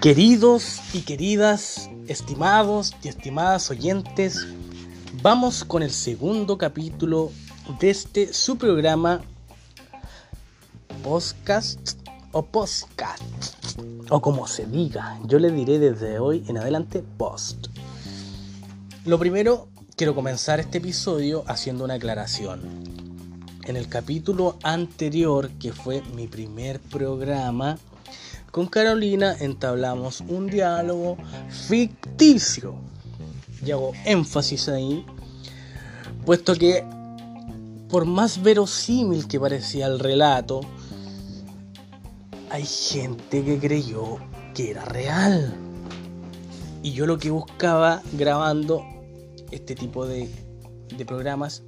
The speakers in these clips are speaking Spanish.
Queridos y queridas, estimados y estimadas oyentes, vamos con el segundo capítulo de este su programa podcast o podcast o como se diga, yo le diré desde hoy en adelante post. Lo primero, quiero comenzar este episodio haciendo una aclaración. En el capítulo anterior, que fue mi primer programa, con Carolina entablamos un diálogo ficticio. Y hago énfasis ahí, puesto que por más verosímil que parecía el relato, hay gente que creyó que era real. Y yo lo que buscaba grabando este tipo de, de programas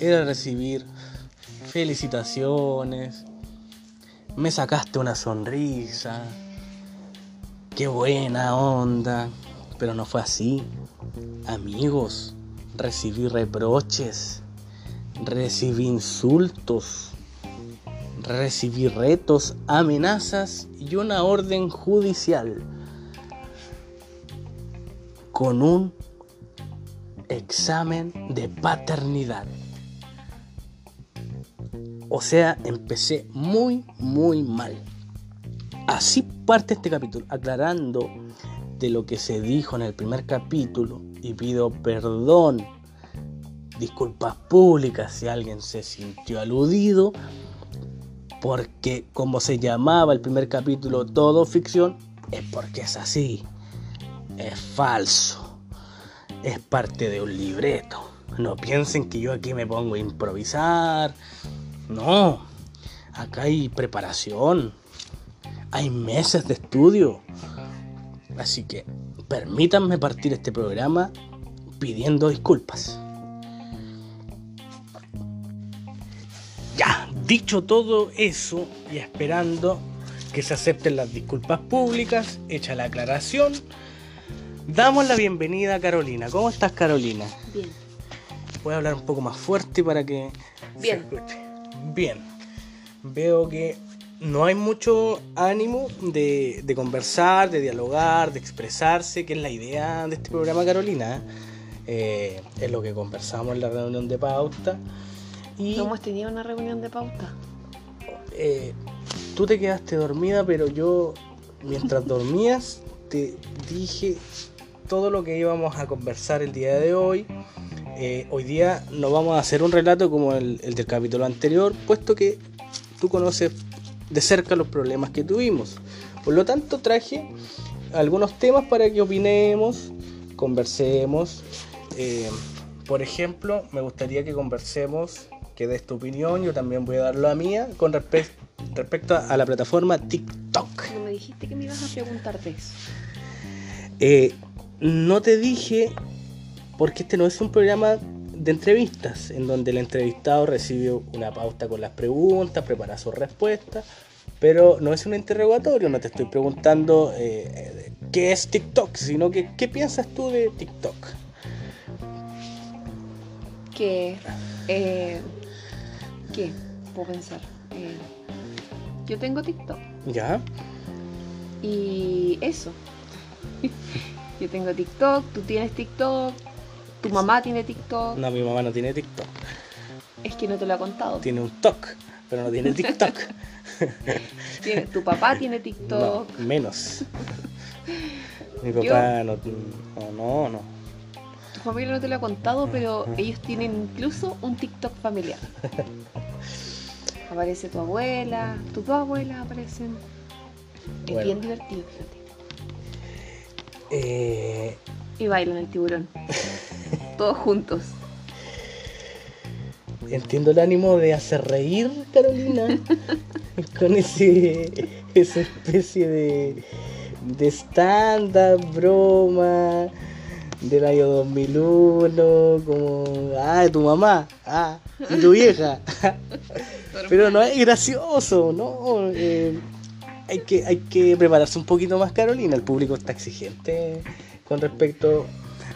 era recibir felicitaciones, me sacaste una sonrisa, qué buena onda, pero no fue así. Amigos, recibí reproches, recibí insultos, recibí retos, amenazas y una orden judicial. Con un examen de paternidad. O sea, empecé muy, muy mal. Así parte este capítulo, aclarando de lo que se dijo en el primer capítulo y pido perdón, disculpas públicas si alguien se sintió aludido, porque como se llamaba el primer capítulo todo ficción, es porque es así, es falso, es parte de un libreto. No piensen que yo aquí me pongo a improvisar, no, acá hay preparación, hay meses de estudio. Así que permítanme partir este programa pidiendo disculpas. Ya, dicho todo eso y esperando que se acepten las disculpas públicas, hecha la aclaración, damos la bienvenida a Carolina. ¿Cómo estás, Carolina? Bien. Voy a hablar un poco más fuerte para que Bien. se escuche bien. Veo que no hay mucho ánimo de, de, conversar, de dialogar, de expresarse, que es la idea de este programa, Carolina. Eh, es lo que conversamos en la reunión de pauta. Y, ¿No hemos tenido una reunión de pauta? Eh, tú te quedaste dormida, pero yo, mientras dormías, te dije todo lo que íbamos a conversar el día de hoy. Eh, hoy día no vamos a hacer un relato como el, el, del capítulo anterior, puesto que tú conoces de cerca los problemas que tuvimos. Por lo tanto, traje algunos temas para que opinemos, conversemos. Eh, por ejemplo, me gustaría que conversemos, que des tu opinión, yo también voy a dar la mía, con respe respecto a, a, la plataforma TikTok. No me dijiste que me ibas a preguntar de eso. Eh, no te dije porque este no es un programa de entrevistas en donde el entrevistado recibe una pauta con las preguntas, prepara sus respuestas, pero no es un interrogatorio, no te estoy preguntando eh, qué es TikTok, sino que qué piensas tú de TikTok. Que, eh, ¿qué puedo pensar? Eh, yo tengo TikTok. ¿Ya? Y eso. yo tengo TikTok, tú tienes TikTok, ¿Tu mamá tiene TikTok? No, mi mamá no tiene TikTok. Es que no te lo ha contado. Tiene un TOC, pero no tiene TikTok. ¿Tiene, ¿Tu papá tiene TikTok? No, menos. Mi papá no, no, no, no. Tu familia no te lo ha contado, pero ellos tienen incluso un TikTok familiar. Aparece tu abuela, tus dos abuelas aparecen. Es bueno. bien divertido, fíjate. Eh... Y bailan el tiburón. Todos juntos. Entiendo el ánimo de hacer reír, Carolina, con ese, esa especie de, de stand-up, broma, del año 2001, como, ah, de tu mamá, ah, y tu vieja. Pero no es gracioso, ¿no? Eh, hay, que, hay que prepararse un poquito más, Carolina, el público está exigente con respecto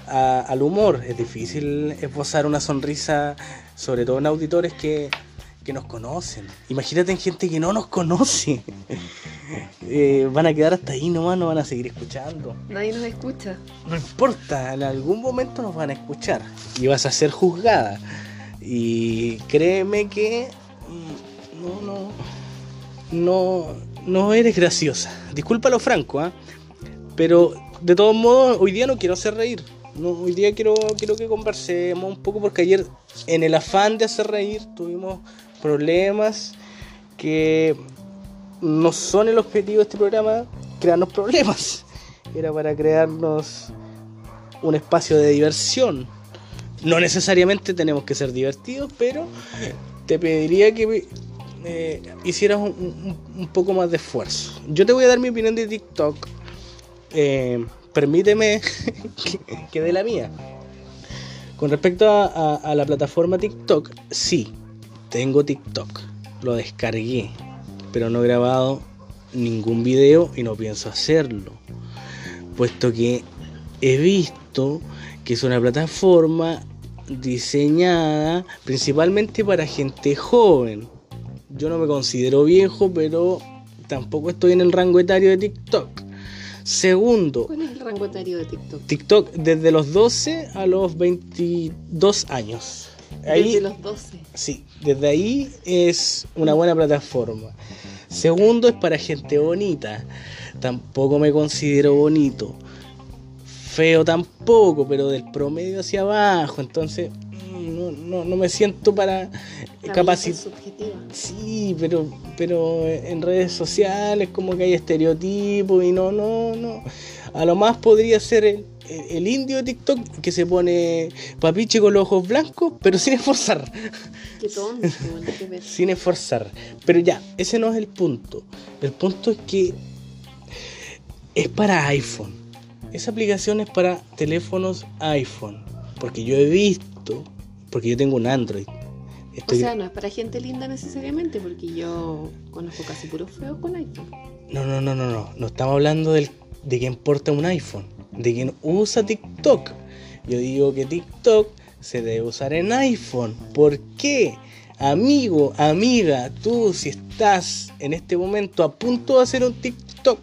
a, al humor. Es difícil esbozar una sonrisa, sobre todo en auditores que, que nos conocen. Imagínate en gente que no nos conoce. eh, van a quedar hasta ahí nomás, no van a seguir escuchando. Nadie nos escucha. No importa, en algún momento nos van a escuchar y vas a ser juzgada. Y créeme que mm, no, no, no, no eres graciosa. Discúlpalo franco, ¿ah? Pero de todos modos, hoy día no quiero hacer reír. No, hoy día quiero, quiero que conversemos un poco porque ayer en el afán de hacer reír tuvimos problemas que no son el objetivo de este programa, crearnos problemas. Era para crearnos un espacio de diversión. No necesariamente tenemos que ser divertidos, pero te pediría que eh, hicieras un, poco más de esfuerzo. Yo te voy a dar mi opinión de TikTok. Eh, permíteme que, dé la mía. Con respecto a, la plataforma TikTok, sí, tengo TikTok. Lo descargué, pero no he grabado ningún video y no pienso hacerlo. Puesto que he visto que es una plataforma diseñada principalmente para gente joven. Yo no me considero viejo, pero tampoco estoy en el rango etario de TikTok. Segundo, ¿Cuál es el rango etario de TikTok? TikTok desde los 12 a los 22 años. Ahí, Desde los 12. Sí, desde ahí es una buena plataforma. Segundo es para gente bonita. Tampoco me considero bonito. Feo tampoco, pero del promedio hacia abajo. Entonces no, no, no me siento para capacitar. Sí, pero, pero en redes sociales como que hay estereotipos y no, no, no. A lo más podría ser el, el- el indio de TikTok que se pone papiche con los ojos blancos, pero sin esforzar. Qué tonto, ver. Sin esforzar. Pero ya, ese no es el punto. El punto es que es para iPhone. Esa aplicación es para teléfonos iPhone. Porque yo he visto, porque yo tengo un Android. O sea, no es para gente linda necesariamente, porque yo conozco casi puros feos con iPhone. No, no, no, no, no. No estamos hablando del, de quien porta un iPhone, de quien usa TikTok. Yo digo que TikTok se debe usar en iPhone. ¿Por qué? Amigo, amiga, tú si estás en este momento a punto de hacer un TikTok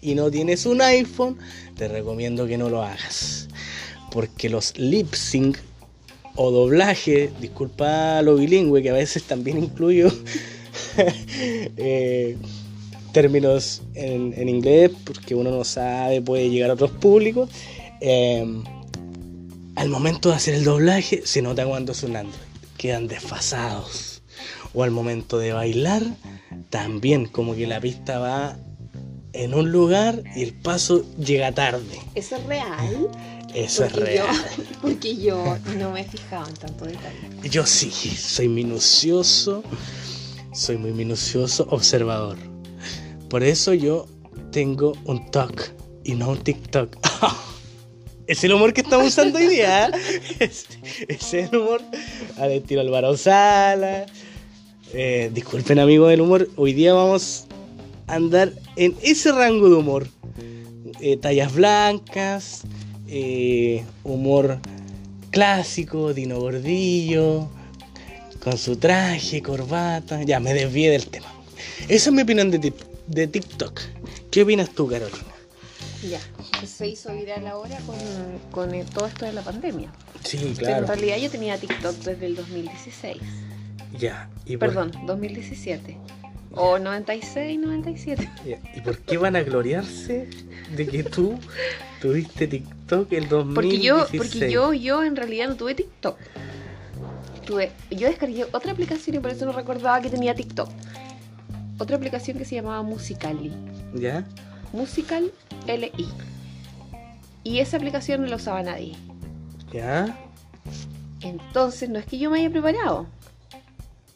y no tienes un iPhone, te recomiendo que no lo hagas. Porque los lip sync o doblaje, disculpa lo bilingüe que a veces también incluyo eh, términos en, en inglés porque uno no sabe, puede llegar a otros públicos. eh, al momento de hacer el doblaje se nota cuando es un Android, quedan desfasados. O al momento de bailar, también como que la pista va en un lugar y el paso llega tarde. ¿Eso es real? Eso es real. Yo, porque yo no me he fijado en tanto detalle. Yo sí, soy minucioso, soy muy minucioso observador. Por eso yo tengo un TOC y no un TikTok. Es el humor que estamos usando hoy día. Es, es el humor al estilo Álvaro Sala. Eh, disculpen amigos del humor, hoy día vamos a andar en ese rango de humor. Eh, tallas blancas, eh, humor clásico, Dino Gordillo, con su traje, corbata. Ya, me desvié del tema. Esa es mi opinión de, tip- de TikTok. ¿Qué opinas tú, Carolina? Ya, se hizo viral ahora con, con eh, todo esto de la pandemia. Sí, Pero en realidad yo tenía TikTok desde el 2016. Ya, ¿y por, Perdón, 2017. O 96, 97. ya, ¿y por qué van a gloriarse de que tú tuviste TikTok el 2016? Porque yo, porque yo, yo en realidad no tuve TikTok. Tuve, yo descargué otra aplicación y por eso no recordaba que tenía TikTok. Otra aplicación que se llamaba Musically. ¿Ya? Musical LI. Y esa aplicación no la usaba nadie. ¿Ya? Entonces, no es que yo me haya preparado.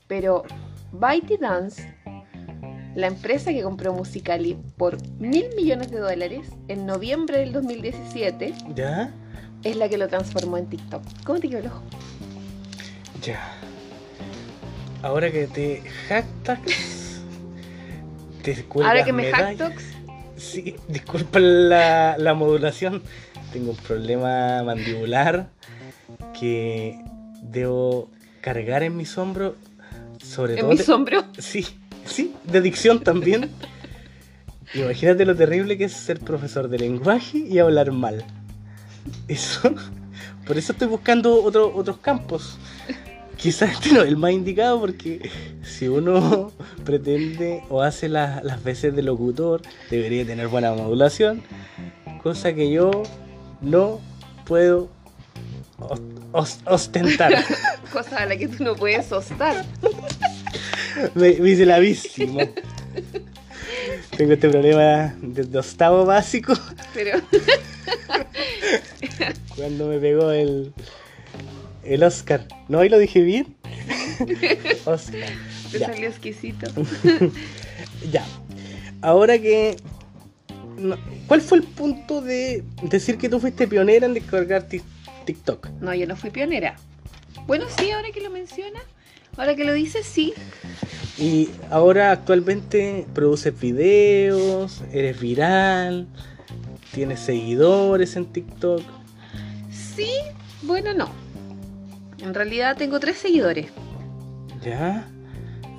Pero ByteDance, la empresa que compró Musically por mil millones de dólares en noviembre del 2017, ¿Ya? es la que lo transformó en TikTok. ¿Cómo te quedó el ojo? Ya. Ahora que te jactas, te Ahora que me hacktox, Sí, disculpa la, la modulación. Tengo un problema mandibular que debo cargar en mis hombros. Sobre en todo. mis te- hombros. Sí, sí, de dicción también. Imagínate lo terrible que es ser profesor de lenguaje y hablar mal. Eso. Por eso estoy buscando otro- otros campos. Quizás este no es el más indicado porque si uno pretende o hace la- las veces de locutor, debería tener buena modulación, cosa que yo no puedo os- os- ostentar. Cosa a la que tú no puedes ostar. Me, me hice la víctima. Tengo este problema desde octavo básico Pero cuando me pegó el, el Oscar. ¿No? ¿Ahí lo dije bien? Oscar. te Ya. salió exquisito. Ya. Ahora que. no, ¿Cuál fue el punto de decir que tú fuiste pionera en descargar Tik- TikTok? No, yo no fui pionera. Bueno, sí, ahora que lo mencionas, ahora que lo dices, sí. Y ahora actualmente produces videos, eres viral, tienes seguidores en TikTok. Sí, bueno, no. En realidad tengo tres seguidores. Ya.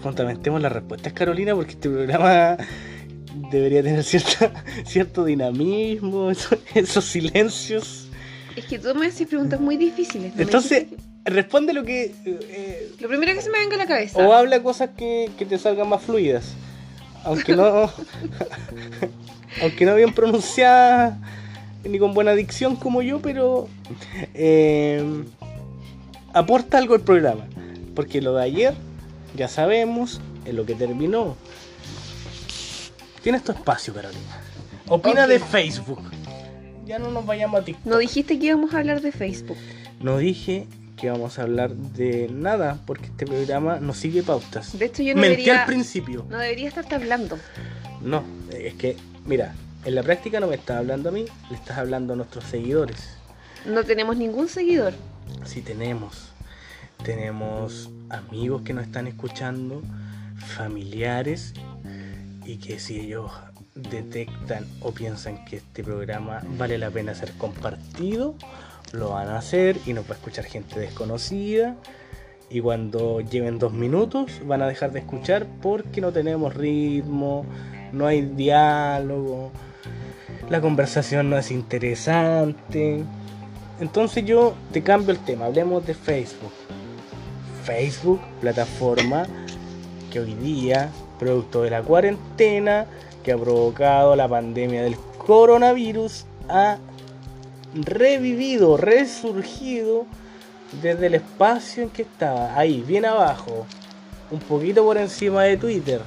Fundamentemos las respuestas, Carolina, porque este programa debería tener cierta, cierto dinamismo, eso- esos silencios. Es que tú me haces preguntas muy difíciles. no Entonces, responde lo que. eh, Lo primero que se me venga a la cabeza. o habla cosas que, que te salgan más fluidas. Aunque no. aunque no bien pronunciadas ni con buena dicción como yo, pero. eh, aporta algo al programa. Porque lo de ayer, ya sabemos, en lo que terminó. Tienes tu espacio, Carolina. Opina de Facebook. Ya no nos vayamos a TikTok. No dijiste que íbamos a hablar de Facebook. No dije que vamos a hablar de nada, porque este programa no sigue pautas. De hecho, yo no Mentí debería, al principio. no debería estarte hablando. No, es que, mira, en la práctica no me estás hablando a mí, le estás hablando a nuestros seguidores. No tenemos ningún seguidor. Sí tenemos. Tenemos amigos que nos están escuchando, familiares, y que si ellos detectan o piensan que este programa vale la pena ser compartido, lo van a hacer y nos va a escuchar gente desconocida. Y cuando lleven dos minutos van a dejar de escuchar porque no tenemos ritmo, no hay diálogo, la conversación no es interesante. Entonces yo te cambio el tema, hablemos de Facebook. Facebook, plataforma que hoy día, producto de la cuarentena que ha provocado la pandemia del coronavirus, ha revivido, resurgido desde el espacio en que estaba, ahí, bien abajo, un poquito por encima de Twitter.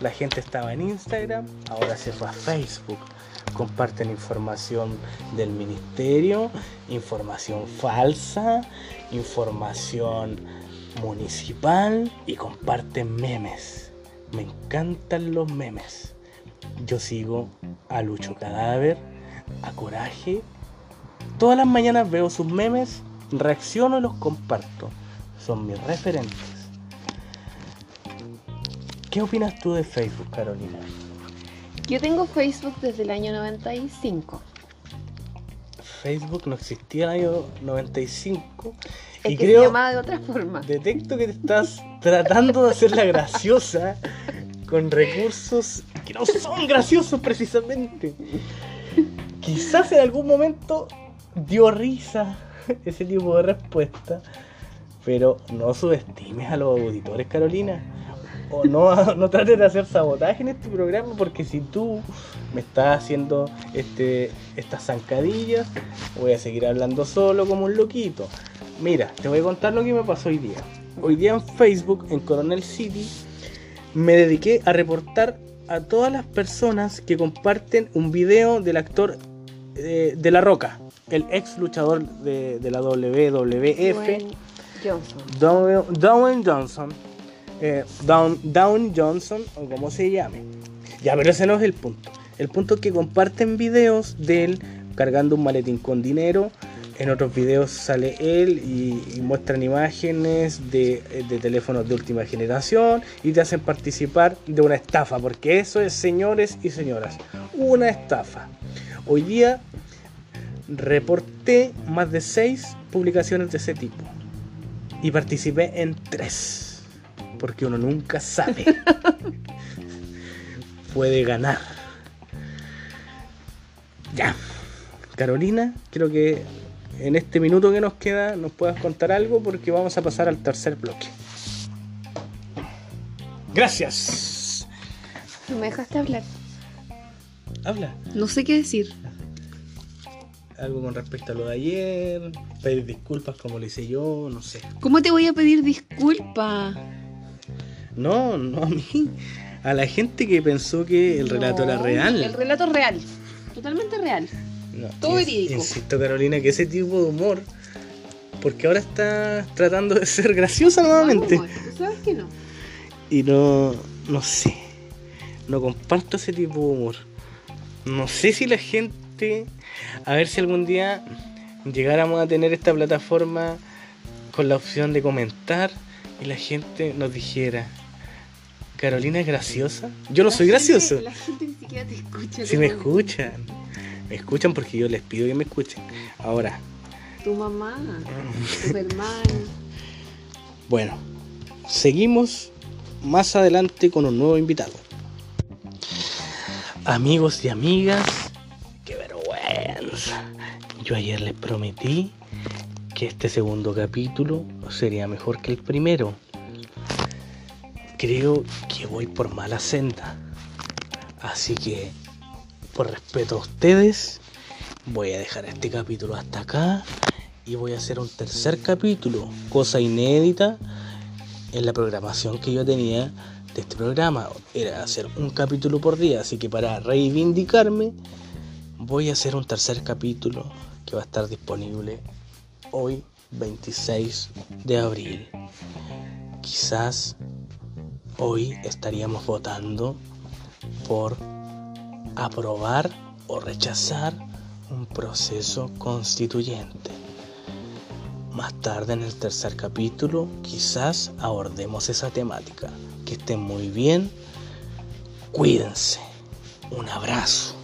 La gente estaba en Instagram, ahora se fue a Facebook. Comparten información del ministerio, información falsa, información municipal y comparten memes. Me encantan los memes. Yo sigo a Lucho Cadáver, a Coraje. Todas las mañanas veo sus memes, reacciono y los comparto. Son mis referentes. ¿Qué opinas tú de Facebook, Carolina? Yo tengo Facebook desde el año 95. Facebook no existía en el año 95 Es y que se creo llamaba de otra forma. detecto que te estás tratando de hacer la graciosa con recursos que no son graciosos precisamente. Quizás en algún momento dio risa ese tipo de respuesta, pero no subestimes a los auditores, Carolina. O no, no trates de hacer sabotaje en este programa, porque si tú me estás haciendo este, estas zancadillas, voy a seguir hablando solo como un loquito. Mira, te voy a contar lo que me pasó hoy día. Hoy día en Facebook, en Coronel City, me dediqué a reportar a todas las personas que comparten un video del actor eh, de La Roca, el ex luchador de, de la WWF, Dwayne Johnson. Dwayne Dwayne Johnson, eh, Down, Down Johnson, o como se llame. Ya, pero ese no es el punto. El punto es que comparten videos de él cargando un maletín con dinero. En otros videos sale él y, muestran imágenes de, de teléfonos de última generación y te hacen participar de una estafa, porque eso es, señores y señoras, una estafa. Hoy día reporté más de seis publicaciones de ese tipo y participé en tres, porque uno nunca sabe. Puede ganar Ya. Carolina, creo que en este minuto que nos queda nos puedas contar algo porque vamos a pasar al tercer bloque. Gracias. No me dejaste hablar. Habla. No sé qué decir. Algo con respecto a lo de ayer, pedir disculpas como lo hice yo, no sé. ¿Cómo te voy a pedir disculpa? No, no a mí. A la gente que pensó que el relato era real. El relato es real. Totalmente real. No, Todo verídico. Insisto, Carolina, que ese tipo de humor. Porque ahora está tratando de ser graciosa nuevamente. Tú sabes que no. Y no. No sé. No comparto ese tipo de humor. No sé si la gente. A ver si algún día llegáramos a tener esta plataforma con la opción de comentar y la gente nos dijera. Carolina es graciosa. Yo no La soy gente- gracioso. La gente ni siquiera te escucha. Si me escuchan. Me escuchan porque yo les pido que me escuchen. Ahora, Tu mamá, tu hermano. bueno, seguimos más adelante con un nuevo invitado. Amigos y amigas, qué vergüenza. Yo ayer les prometí que este segundo capítulo sería mejor que el primero. Creo que voy por mala senda. Así que, por respeto a ustedes, voy a dejar este capítulo hasta acá y voy a hacer un tercer capítulo, cosa inédita en la programación que yo tenía de este programa. Era hacer un capítulo por día, así que para reivindicarme voy a hacer un tercer capítulo que va a estar disponible hoy 26 de abril. Quizás hoy estaríamos votando por aprobar o rechazar un proceso constituyente. Más tarde en el tercer capítulo quizás abordemos esa temática. Que estén muy bien. Cuídense. Un abrazo.